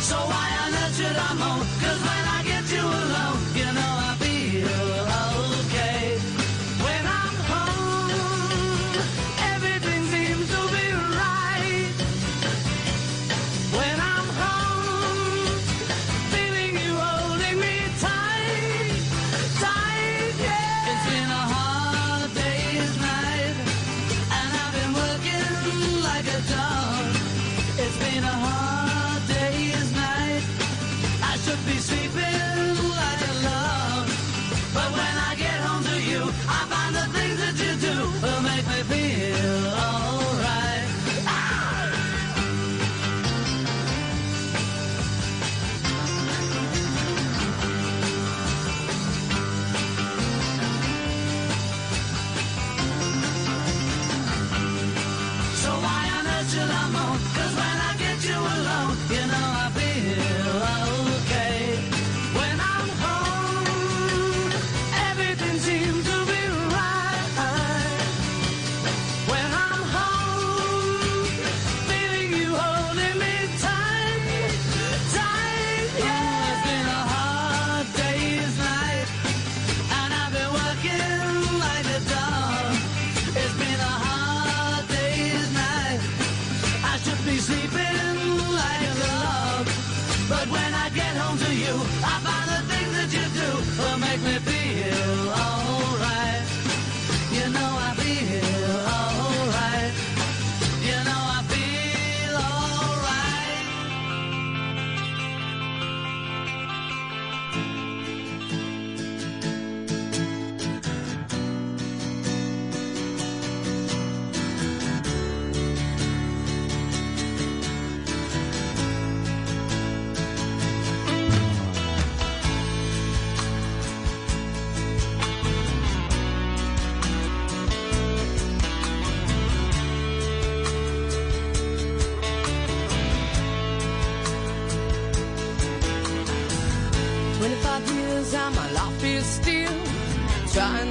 So I unnurtured I'm home, cause when I get you alone, you know I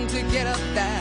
to get up that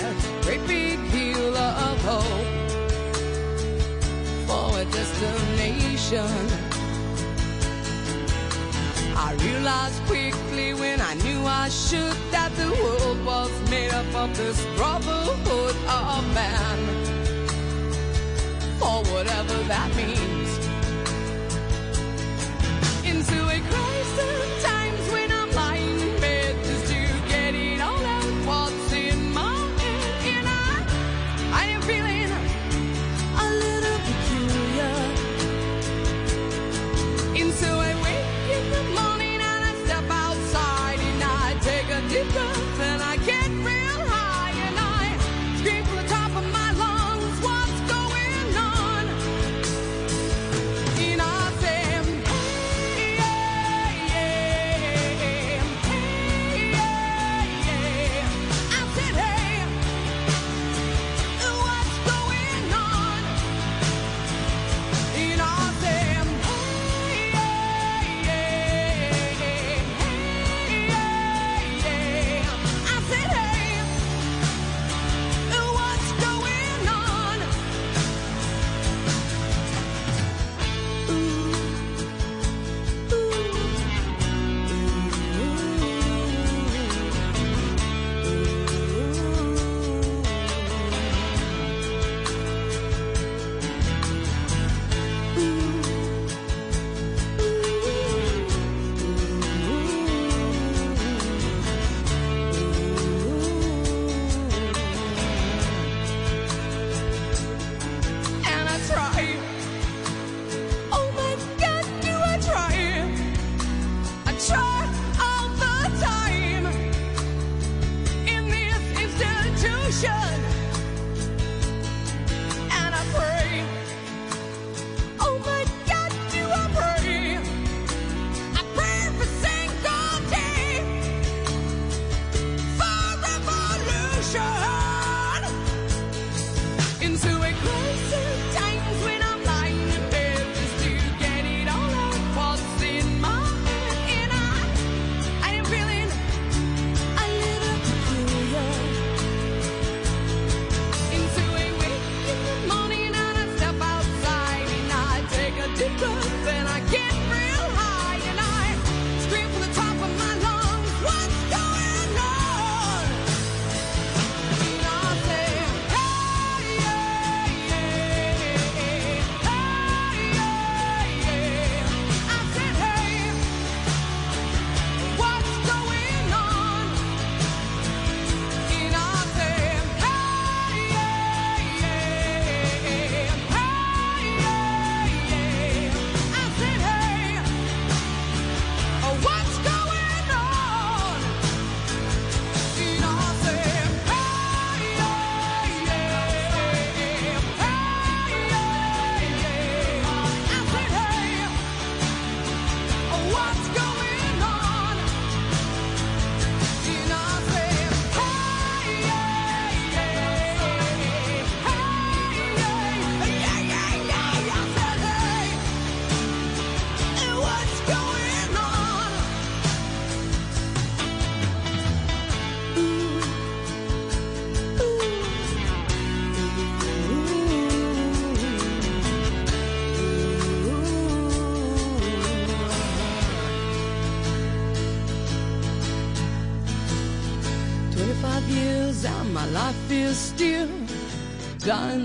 still.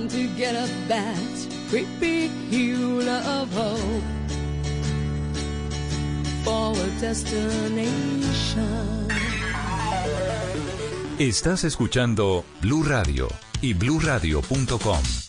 To get up that of hope. Estás escuchando Blue Radio y BlueRadio.com.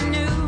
I knew.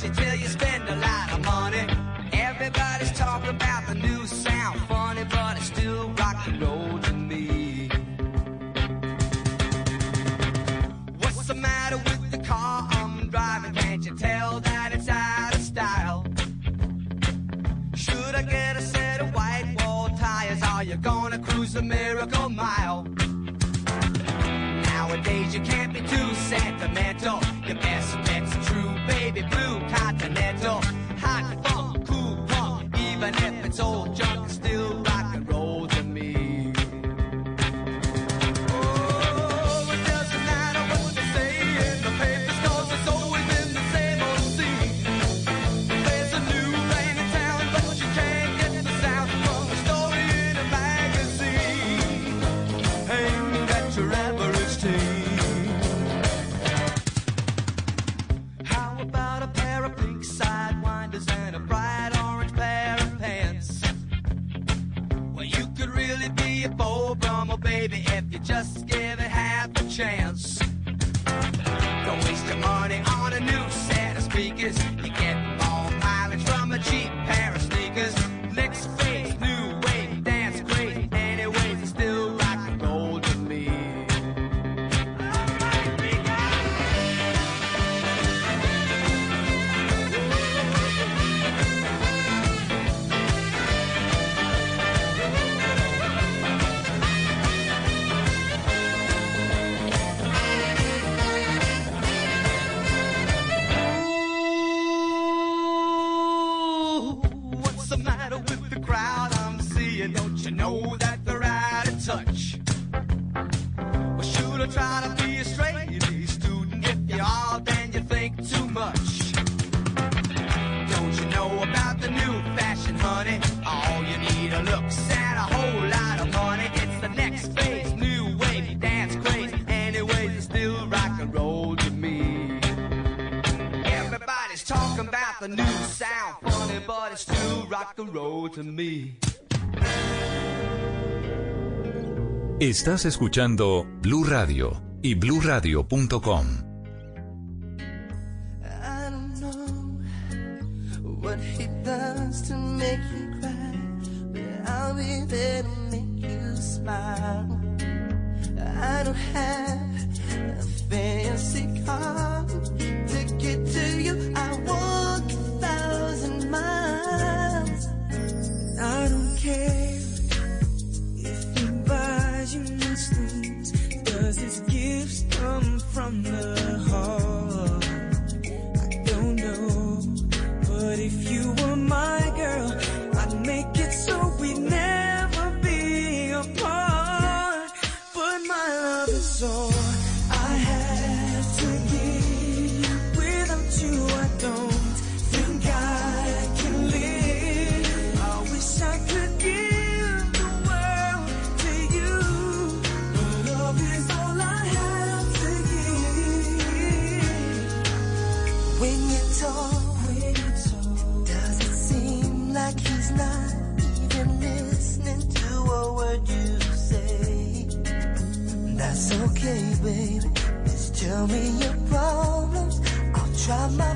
pushy till you spend a lot of money. Everybody's talking about the new sound. Funny, but it's still rock and roll to me. What's the matter with the car I'm driving? Can't you tell that it's out of style? Should I get a set of white wall tires? Are you gonna cruise the miracle mile? Nowadays you can't be too sentimental. You best old John just get the new sound. Funny, but it's still rock and roll to me. Estás escuchando Blue Radio y BlueRadio.com. I don't know what he does to make you cry, but I'll be there to make you smile. I don't have a fancy car. I don't care if he buys you things. Does his gifts come from the Tell me your problems, I'll try my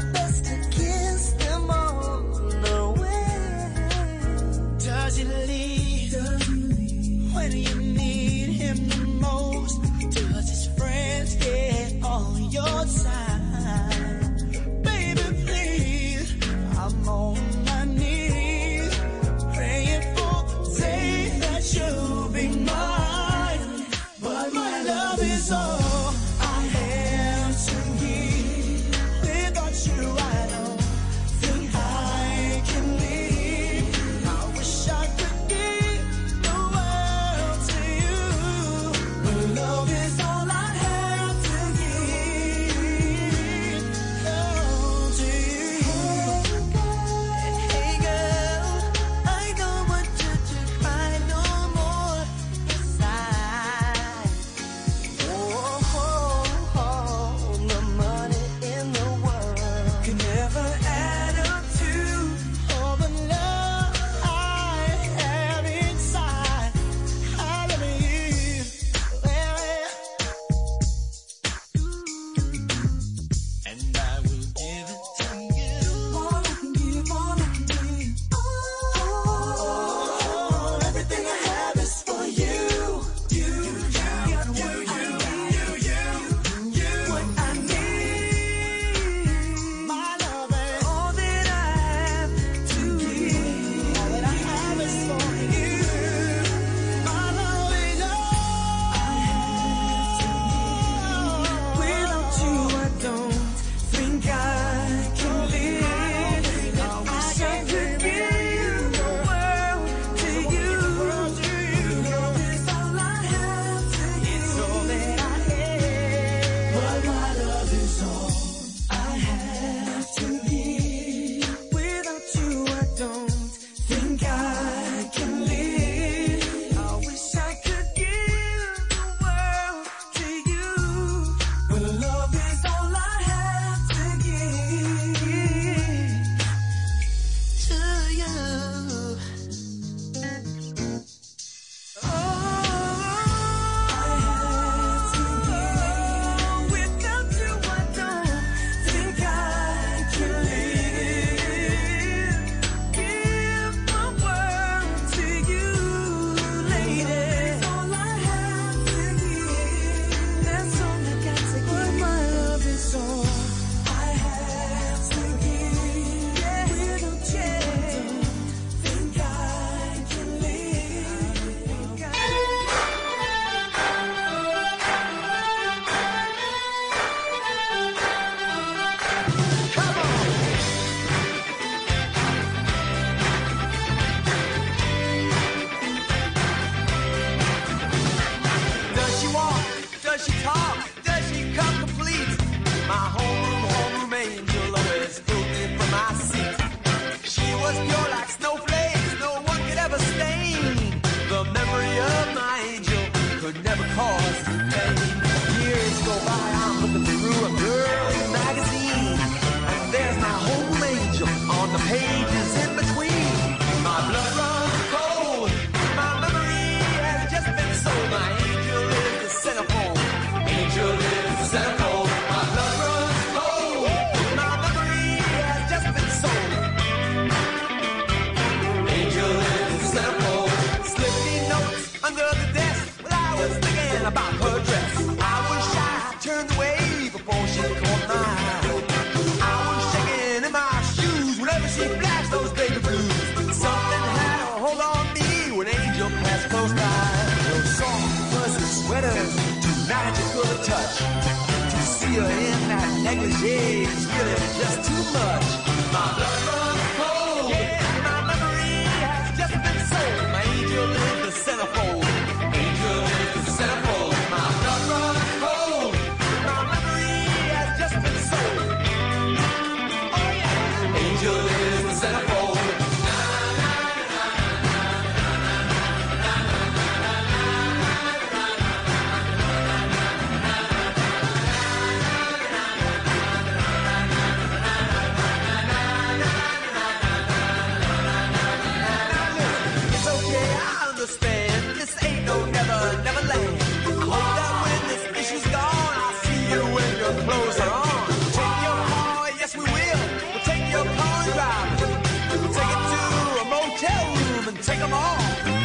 take them all.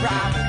Robin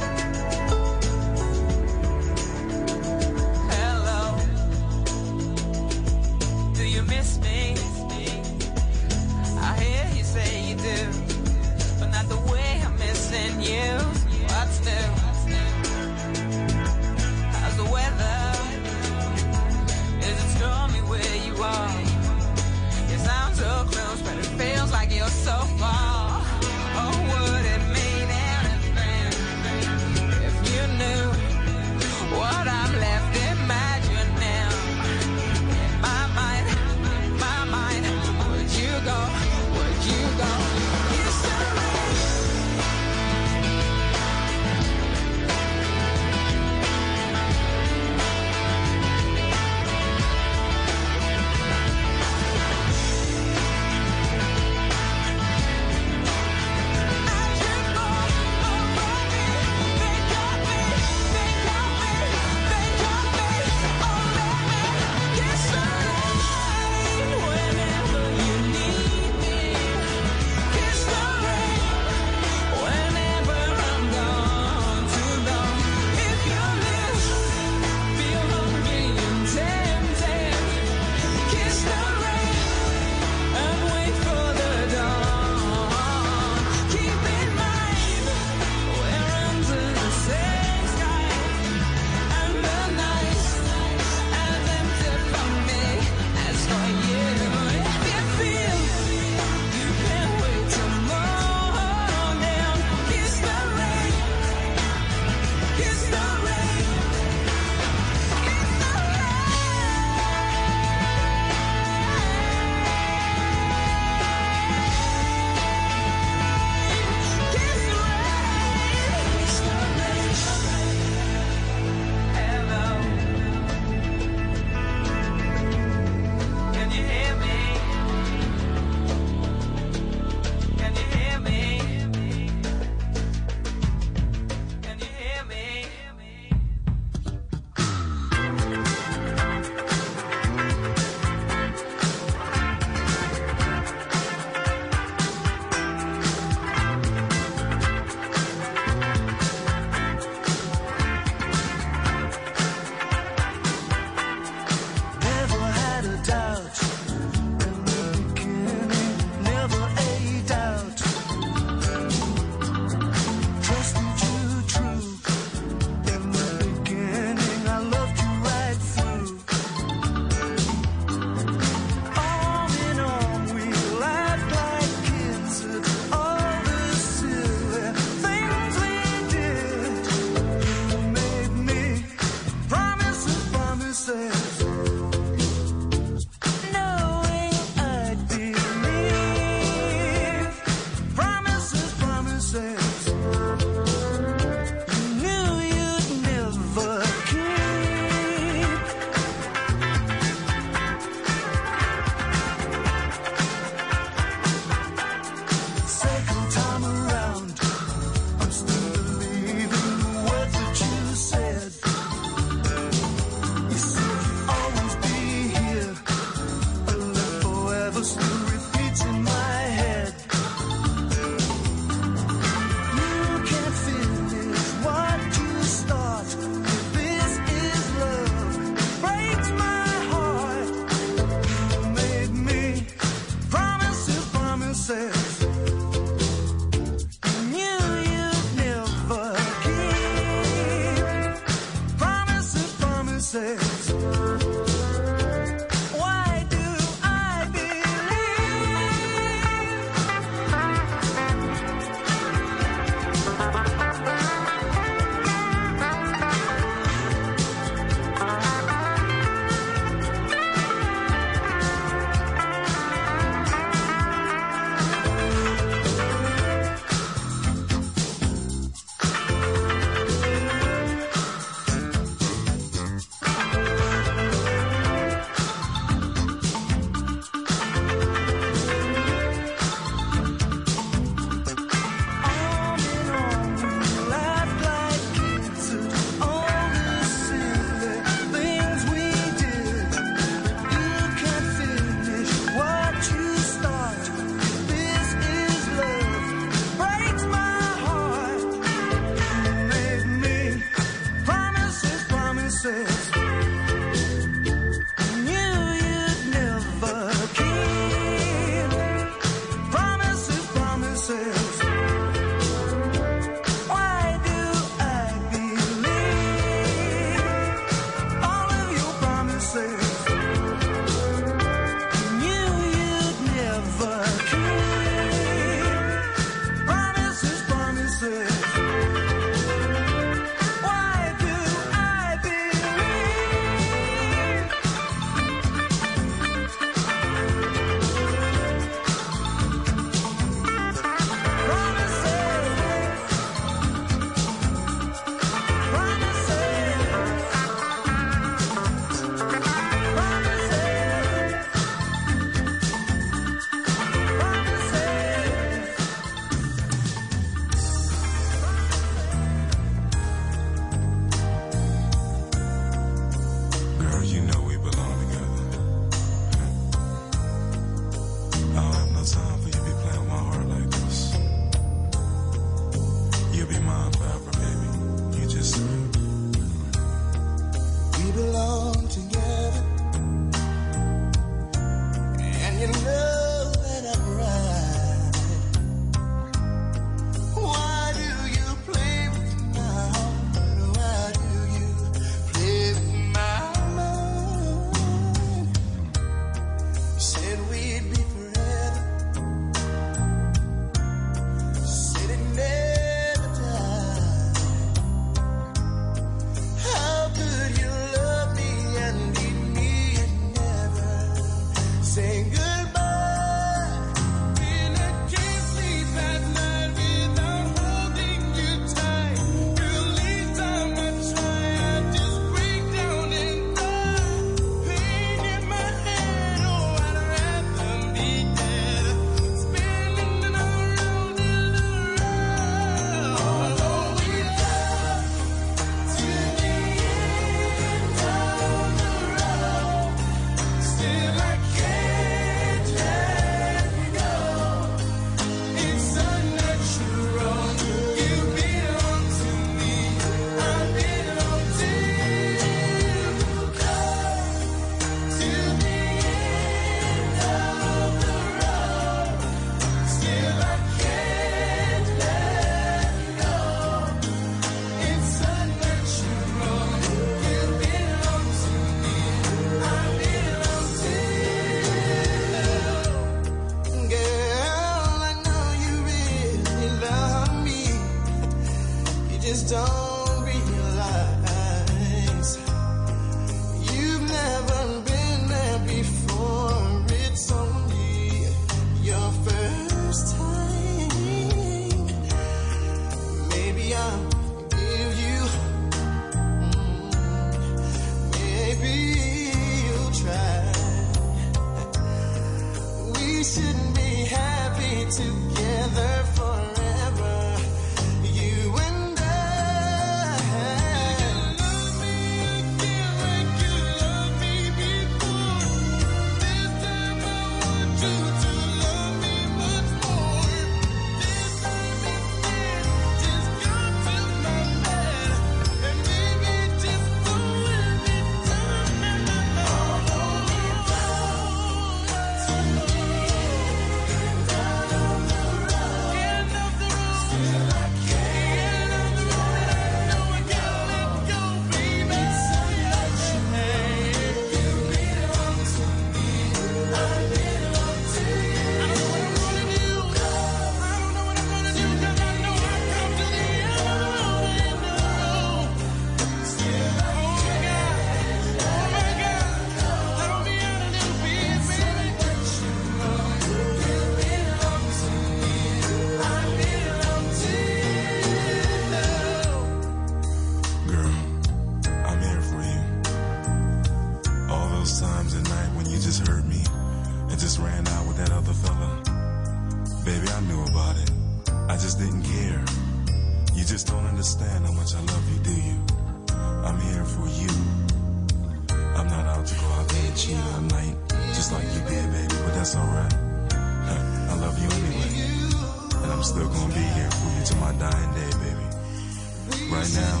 I'm still gonna be here for you till my dying day, baby. Right now,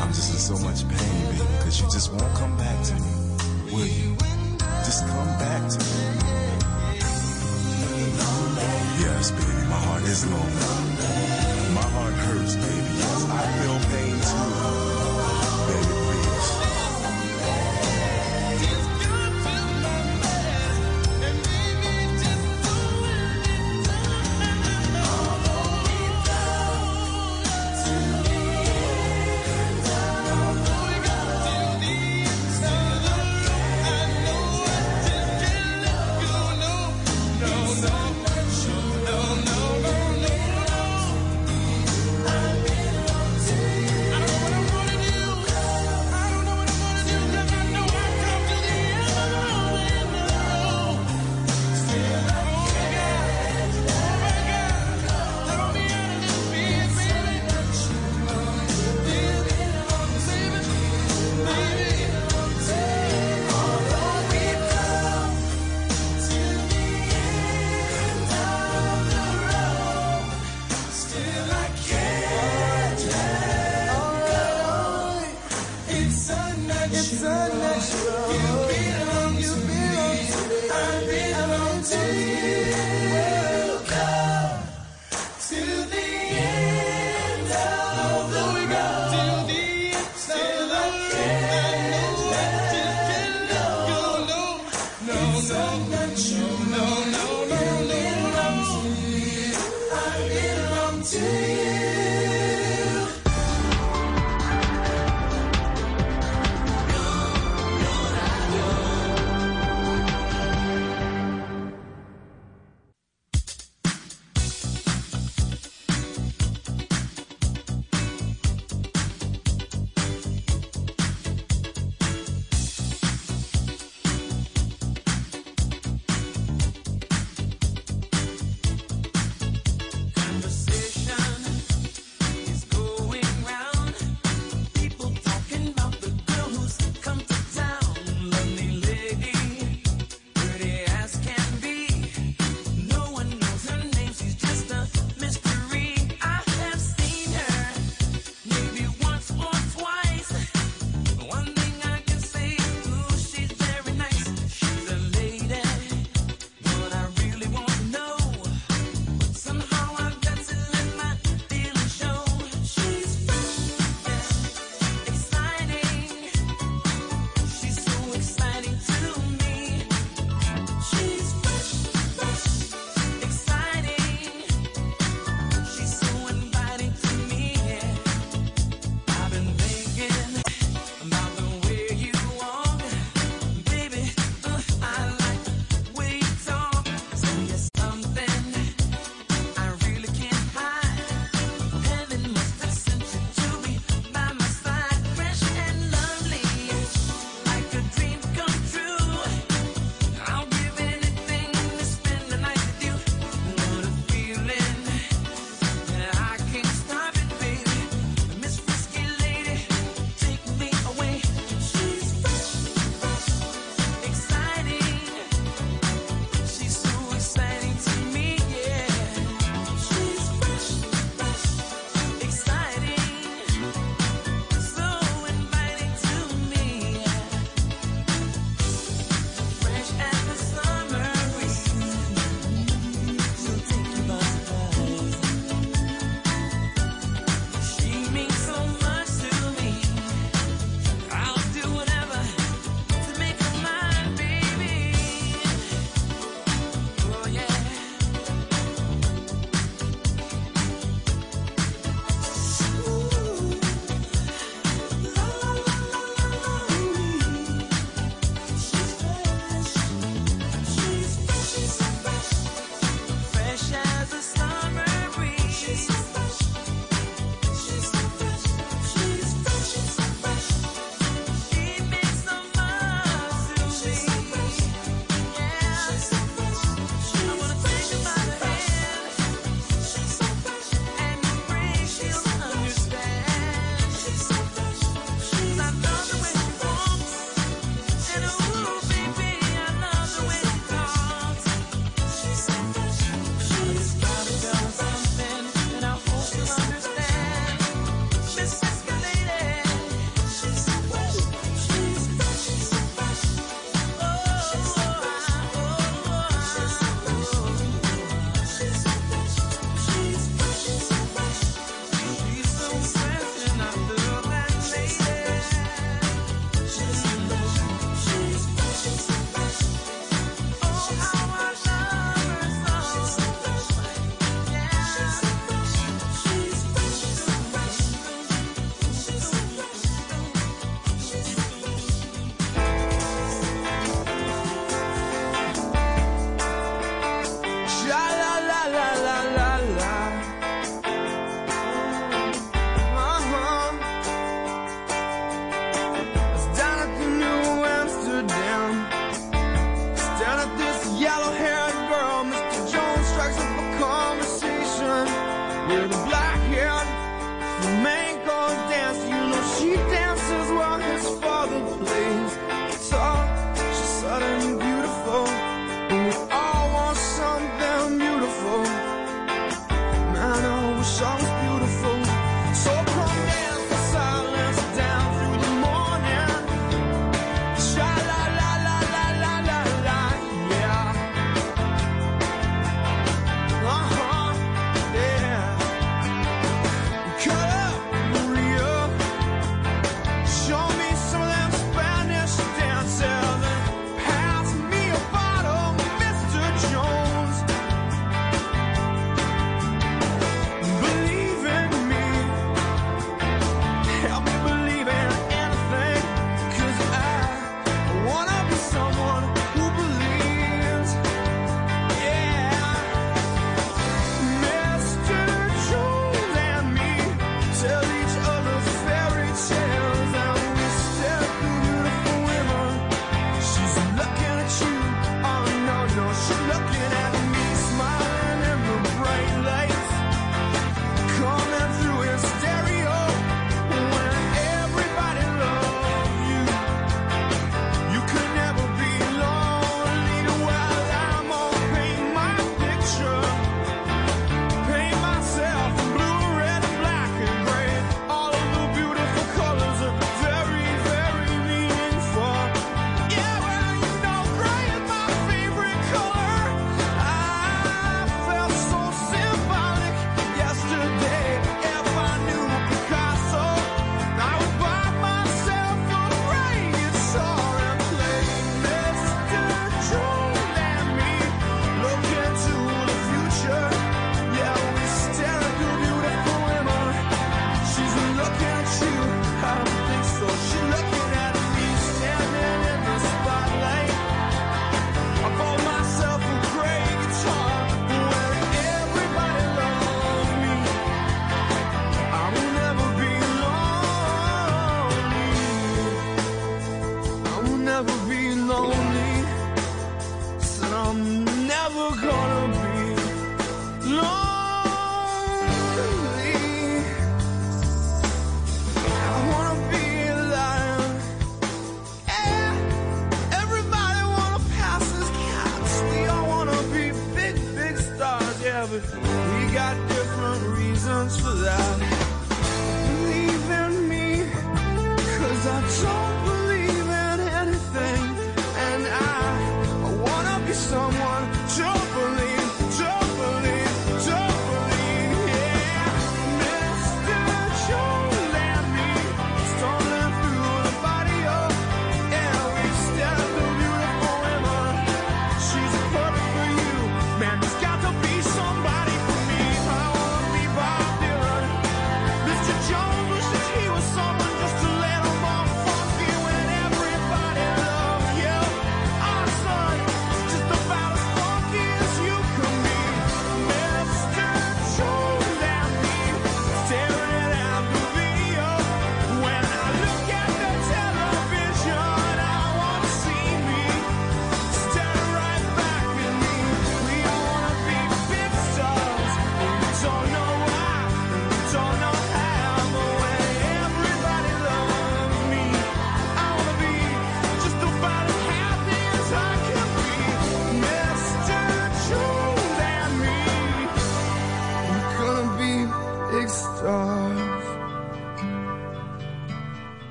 I'm just in so much pain, baby, because you just won't come back to me, will you? Just come back to me. Yes, baby, my heart is lonely. My heart hurts, baby. Yes, I feel pain.